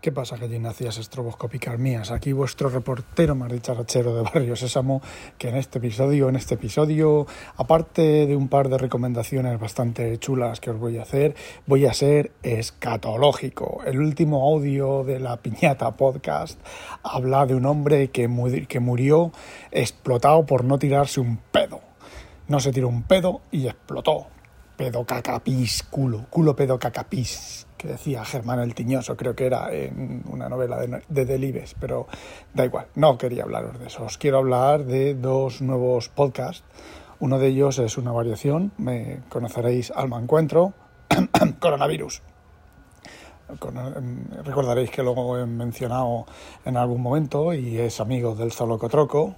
¿Qué pasa, gallinacias estroboscópicas mías? Aquí vuestro reportero más dicharachero de Barrio Sésamo, que en este episodio, en este episodio, aparte de un par de recomendaciones bastante chulas que os voy a hacer, voy a ser escatológico. El último audio de la Piñata Podcast habla de un hombre que, que murió explotado por no tirarse un pedo. No se tiró un pedo y explotó. Pedo cacapis, culo, culo pedo cacapis que decía Germán el Tiñoso, creo que era en una novela de, de Delibes, pero da igual, no quería hablaros de eso. Os quiero hablar de dos nuevos podcasts. Uno de ellos es una variación, me conoceréis Alma Encuentro, coronavirus. Recordaréis que lo he mencionado en algún momento y es amigo del Zolocotroco,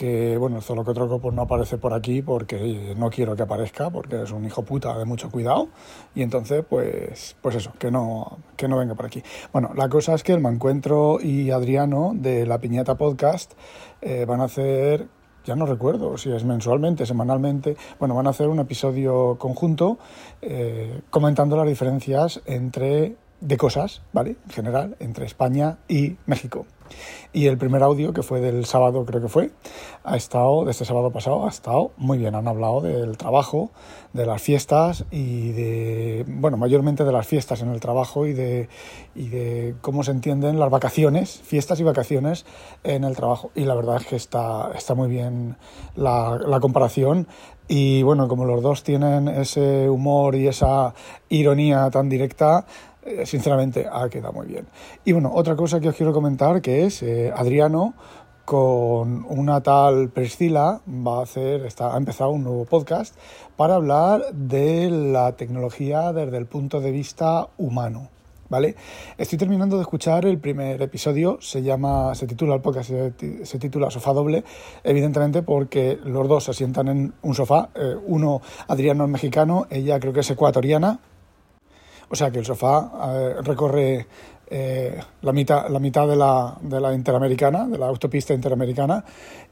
que bueno, el Zolocotroco pues no aparece por aquí porque no quiero que aparezca, porque es un hijo puta de mucho cuidado, y entonces pues, pues eso, que no, que no venga por aquí. Bueno, la cosa es que el Mancuentro y Adriano de la Piñata Podcast eh, van a hacer ya no recuerdo si es mensualmente, semanalmente, bueno, van a hacer un episodio conjunto eh, comentando las diferencias entre de cosas, ¿vale? En general, entre España y México. Y el primer audio, que fue del sábado, creo que fue, ha estado, de este sábado pasado, ha estado muy bien. Han hablado del trabajo, de las fiestas y de, bueno, mayormente de las fiestas en el trabajo y de, y de cómo se entienden las vacaciones, fiestas y vacaciones en el trabajo. Y la verdad es que está, está muy bien la, la comparación. Y bueno, como los dos tienen ese humor y esa ironía tan directa, sinceramente ha quedado muy bien. Y bueno, otra cosa que os quiero comentar que es eh, Adriano con una tal Priscila va a hacer, está, ha empezado un nuevo podcast para hablar de la tecnología desde el punto de vista humano. ¿Vale? Estoy terminando de escuchar el primer episodio, se llama, se titula el podcast, se, titula Sofá Doble, evidentemente porque los dos se sientan en un sofá, eh, uno Adriano es mexicano, ella creo que es ecuatoriana, o sea que el sofá eh, recorre eh, la mitad, la mitad de, la, de la interamericana, de la autopista interamericana.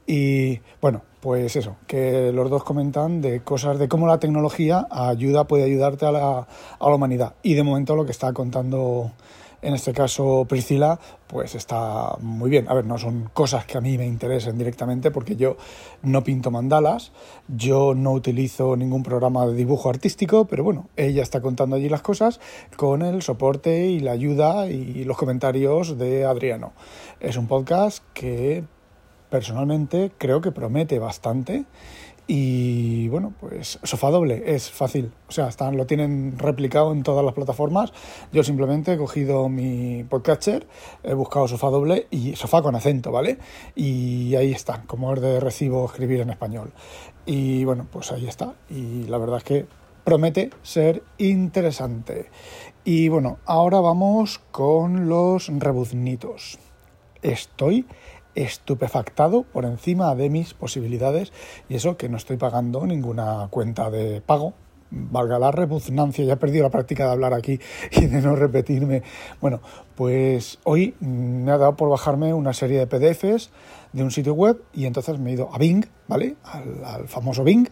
Y bueno, pues eso, que los dos comentan de cosas de cómo la tecnología ayuda, puede ayudarte a la, a la humanidad. Y de momento lo que está contando en este caso Priscila, pues está muy bien. A ver, no son cosas que a mí me interesen directamente porque yo no pinto mandalas, yo no utilizo ningún programa de dibujo artístico, pero bueno, ella está contando allí las cosas con el soporte y la ayuda y los comentarios de Adriano. Es un podcast que personalmente creo que promete bastante y bueno, pues sofá doble es fácil. O sea, están, lo tienen replicado en todas las plataformas. Yo simplemente he cogido mi podcatcher, he buscado sofá doble y sofá con acento, ¿vale? Y ahí está, como es de recibo escribir en español. Y bueno, pues ahí está. Y la verdad es que promete ser interesante. Y bueno, ahora vamos con los rebuznitos. Estoy estupefactado por encima de mis posibilidades y eso que no estoy pagando ninguna cuenta de pago. Valga la repugnancia, ya he perdido la práctica de hablar aquí y de no repetirme. Bueno, pues hoy me ha dado por bajarme una serie de PDFs de un sitio web y entonces me he ido a Bing, ¿vale? Al, al famoso Bing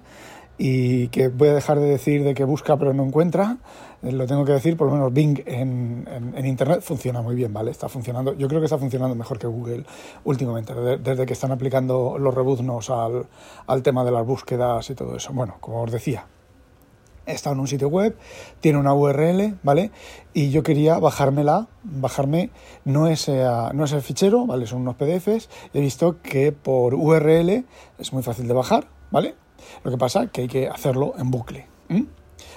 y que voy a dejar de decir de que busca pero no encuentra, eh, lo tengo que decir, por lo menos Bing en, en, Internet funciona muy bien, ¿vale? Está funcionando, yo creo que está funcionando mejor que Google últimamente, desde, que están aplicando los rebuznos al, al tema de las búsquedas y todo eso. Bueno, como os decía, está en un sitio web, tiene una URL, ¿vale? Y yo quería bajármela, bajarme no ese, no ese fichero, ¿vale? Son unos PDFs. He visto que por URL es muy fácil de bajar, ¿vale? Lo que pasa es que hay que hacerlo en bucle.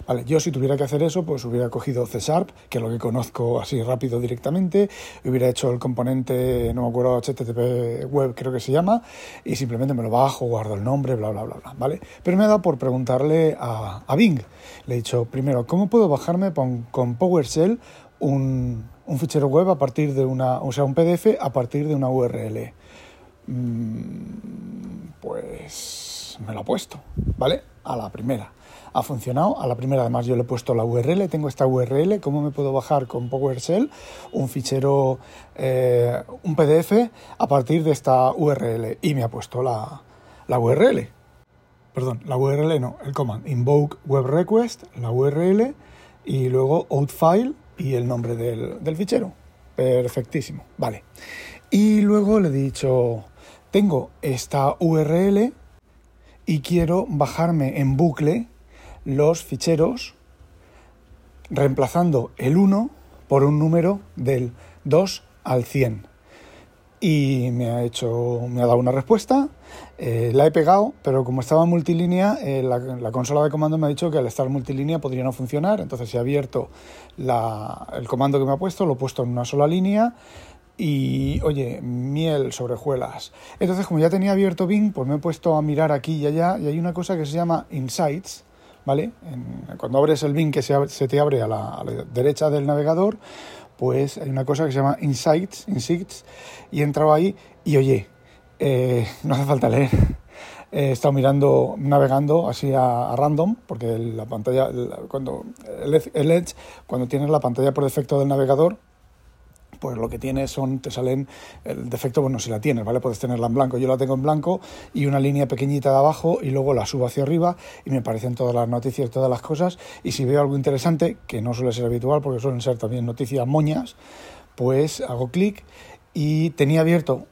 Vale, yo si tuviera que hacer eso, pues hubiera cogido C Sharp, que es lo que conozco así rápido directamente, hubiera hecho el componente, no me acuerdo, HTTP web creo que se llama, y simplemente me lo bajo, guardo el nombre, bla, bla, bla, bla, ¿vale? Pero me ha dado por preguntarle a, a Bing. Le he dicho, primero, ¿cómo puedo bajarme con, PowerShell un, un, fichero web a partir de una, o sea, un PDF a partir de una URL? Mm, pues me lo ha puesto, ¿vale? A la primera. Ha funcionado, a la primera además yo le he puesto la URL, tengo esta URL, ¿cómo me puedo bajar con PowerShell un fichero, eh, un PDF a partir de esta URL? Y me ha puesto la, la URL. Perdón, la URL no, el command invoke web request, la URL y luego outfile y el nombre del, del fichero. perfectísimo, vale. Y luego le he dicho, tengo esta URL y quiero bajarme en bucle los ficheros reemplazando el 1 por un número del 2 al 100. Y me ha hecho, me ha dado una respuesta, eh, la he pegado, pero como estaba multilínea, eh, la, consola de comando me ha dicho que al estar multilínea podría no funcionar, entonces he abierto el comando que me ha puesto, lo he puesto en una sola línea y, oye, miel sobre hojuelas. Entonces, como ya tenía abierto Bing, pues me he puesto a mirar aquí y allá y hay una cosa que se llama Insights, ¿vale? cuando abres el Bing que se, te abre a la, derecha del navegador, pues hay una cosa que se llama Insights, Insights y he entrado ahí y oye, eh, no hace falta leer. He estado mirando, navegando así a, random, porque la pantalla, cuando el Edge, cuando tienes la pantalla por defecto del navegador, pues lo que tienes son, te salen el defecto, bueno, si la tienes, ¿vale? Puedes tenerla en blanco, yo la tengo en blanco y una línea pequeñita de abajo y luego la subo hacia arriba y me aparecen todas las noticias, todas las cosas y si veo algo interesante, que no suele ser habitual porque suelen ser también noticias moñas, pues hago clic y tenía abierto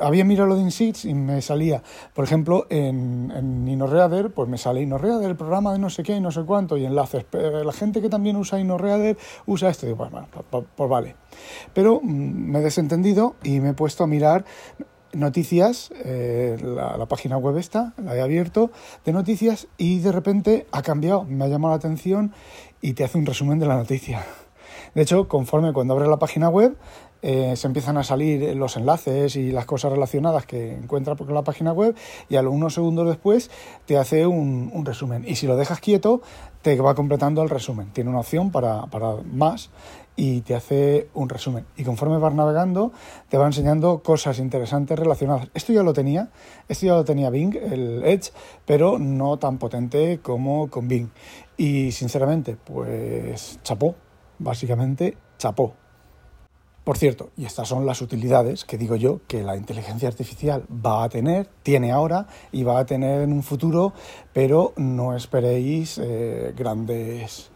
había mirado lo de InSeeds y me salía, por ejemplo, en, en InnoReader, pues me sale InnoReader, el programa de no sé qué y no sé cuánto, y enlaces. La gente que también usa InnoReader usa esto. Digo, bueno, pues, pues, vale. Pero mm, me he desentendido y me he puesto a mirar noticias, eh, la, la, página web está, la he abierto, de noticias y de repente ha cambiado, me ha llamado la atención y te hace un resumen de la noticia. De hecho, conforme cuando abres la página web, eh, se empiezan a salir los enlaces y las cosas relacionadas que encuentra por la página web y a los unos segundos después te hace un, resumen. Y si lo dejas quieto, te va completando el resumen. Tiene una opción para, para más y te hace un resumen. Y conforme vas navegando, te va enseñando cosas interesantes relacionadas. Esto ya lo tenía, esto ya lo tenía Bing, el Edge, pero no tan potente como con Bing. Y sinceramente, pues chapó, básicamente chapó. Por cierto, y estas son las utilidades que digo yo que la inteligencia artificial va a tener, tiene ahora y va a tener en un futuro, pero no esperéis eh, grandes...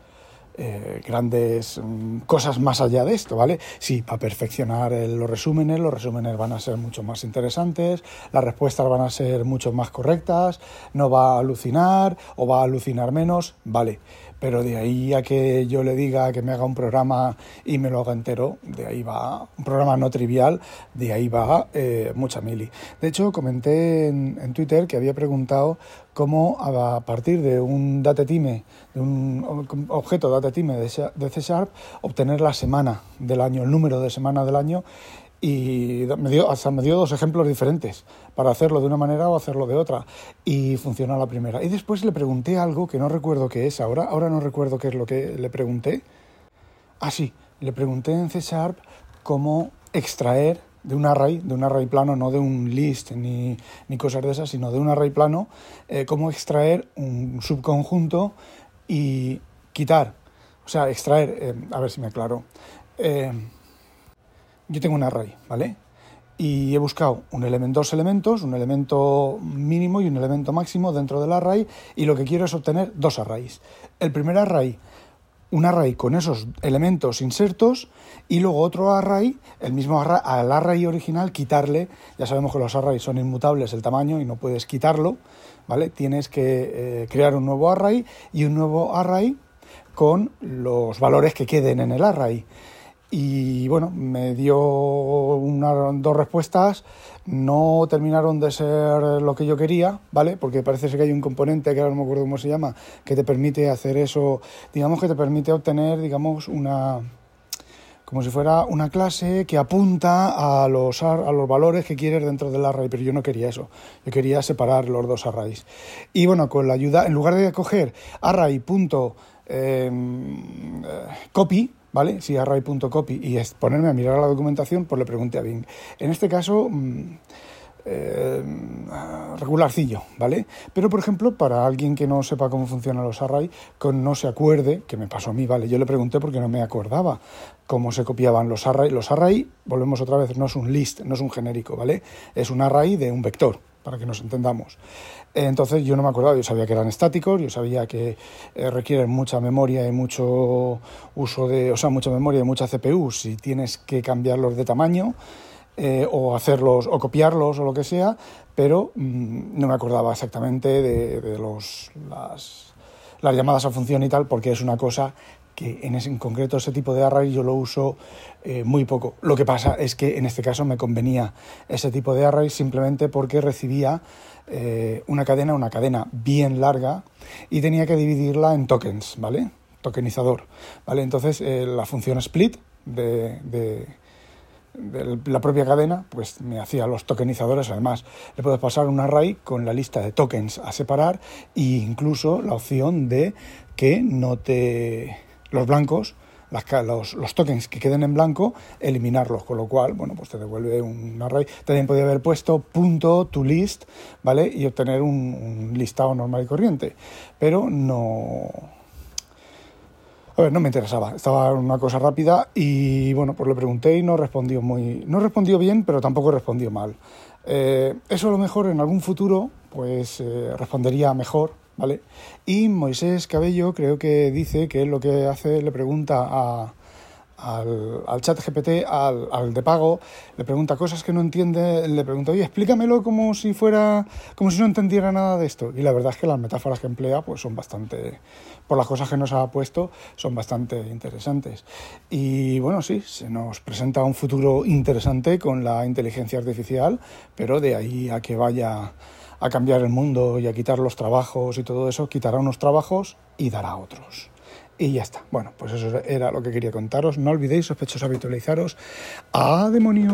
Eh, grandes mm, cosas más allá de esto, ¿vale? Sí, para perfeccionar los resúmenes, los resúmenes van a ser mucho más interesantes, las respuestas van a ser mucho más correctas, no va a alucinar o va a alucinar menos, ¿vale? pero de ahí a que yo le diga que me haga un programa y me lo haga entero, de ahí va, un programa no trivial, de ahí va eh, mucha mili. De hecho, comenté en, Twitter que había preguntado cómo a partir de un datetime, de un objeto datetime de C Sharp, obtener la semana del año, el número de semana del año y me dio, hasta me dio dos ejemplos diferentes para hacerlo de una manera o hacerlo de otra y funcionó la primera. Y después le pregunté algo que no recuerdo qué es ahora, ahora no recuerdo qué es lo que le pregunté. Ah, sí, le pregunté en C Sharp cómo extraer de un array, de un array plano, no de un list ni, ni cosas de esas, sino de un array plano, eh, cómo extraer un subconjunto y quitar, o sea, extraer, eh, a ver si me aclaro. Eh, yo tengo un array, ¿vale? Y he buscado un elemento, dos elementos, un elemento mínimo y un elemento máximo dentro del array y lo que quiero es obtener dos arrays. El primer array, un array con esos elementos insertos y luego otro array, el mismo array, al array original quitarle, ya sabemos que los arrays son inmutables el tamaño y no puedes quitarlo, ¿vale? Tienes que eh, crear un nuevo array y un nuevo array con los valores que queden en el array y bueno, me dio dos respuestas, no terminaron de ser lo que yo quería, ¿vale? Porque parece ser que hay un componente, que ahora no me acuerdo cómo se llama, que te permite hacer eso, digamos que te permite obtener, digamos, una como si fuera una clase que apunta a los, a los valores que quieres dentro del array, pero yo no quería eso, yo quería separar los dos arrays. Y bueno, con la ayuda, en lugar de coger array.copy, ¿vale? Si array.copy y es ponerme a mirar la documentación, pues le pregunté a Bing. En este caso, mm, eh, regularcillo, ¿vale? Pero, por ejemplo, para alguien que no sepa cómo funcionan los array, con no se acuerde, que me pasó a mí, ¿vale? Yo le pregunté porque no me acordaba cómo se copiaban los array. Los array, volvemos otra vez, no es un list, no es un genérico, ¿vale? Es un array de un vector, para que nos entendamos. Entonces yo no me acordaba, yo sabía que eran estáticos, yo sabía que eh, requieren mucha memoria y mucho uso de, o sea, mucha memoria y mucha CPU si tienes que cambiarlos de tamaño eh, o hacerlos o copiarlos o lo que sea, pero mm, no me acordaba exactamente de, los, las, las llamadas a función y tal, porque es una cosa que en, ese, en concreto ese tipo de array yo lo uso eh, muy poco. Lo que pasa es que en este caso me convenía ese tipo de array simplemente porque recibía eh, una cadena, una cadena bien larga y tenía que dividirla en tokens, ¿vale? Tokenizador, ¿vale? Entonces eh, la función split de, de, la propia cadena, pues me hacía los tokenizadores. Además, le puedes pasar un array con la lista de tokens a separar e incluso la opción de que no te los blancos, los, los, tokens que queden en blanco, eliminarlos, con lo cual, bueno, pues te devuelve un array. También podía haber puesto punto to list, ¿vale? Y obtener un, listado normal y corriente, pero no... A ver, no me interesaba, estaba una cosa rápida y bueno, pues le pregunté y no respondió muy... No respondió bien, pero tampoco respondió mal. Eh, eso a lo mejor en algún futuro pues eh, respondería mejor, Y Moisés Cabello creo que dice que lo que hace, le pregunta al, chat GPT, al, de pago, le pregunta cosas que no entiende, le pregunta, oye, explícamelo como si fuera, como si no entendiera nada de esto. Y la verdad es que las metáforas que emplea, pues son bastante, por las cosas que nos ha puesto, son bastante interesantes. Y bueno, sí, se nos presenta un futuro interesante con la inteligencia artificial, pero de ahí a que vaya a cambiar el mundo y a quitar los trabajos y todo eso, quitará unos trabajos y dará otros. Y ya está. Bueno, pues eso era lo que quería contaros. No olvidéis, sospechosos, habitualizaros. ¡A demonio!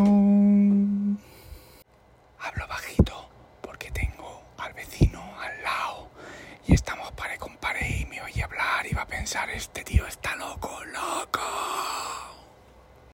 Hablo bajito porque tengo al vecino al lado y estamos pare con pare y me oye hablar y va a pensar, este tío está loco, loco.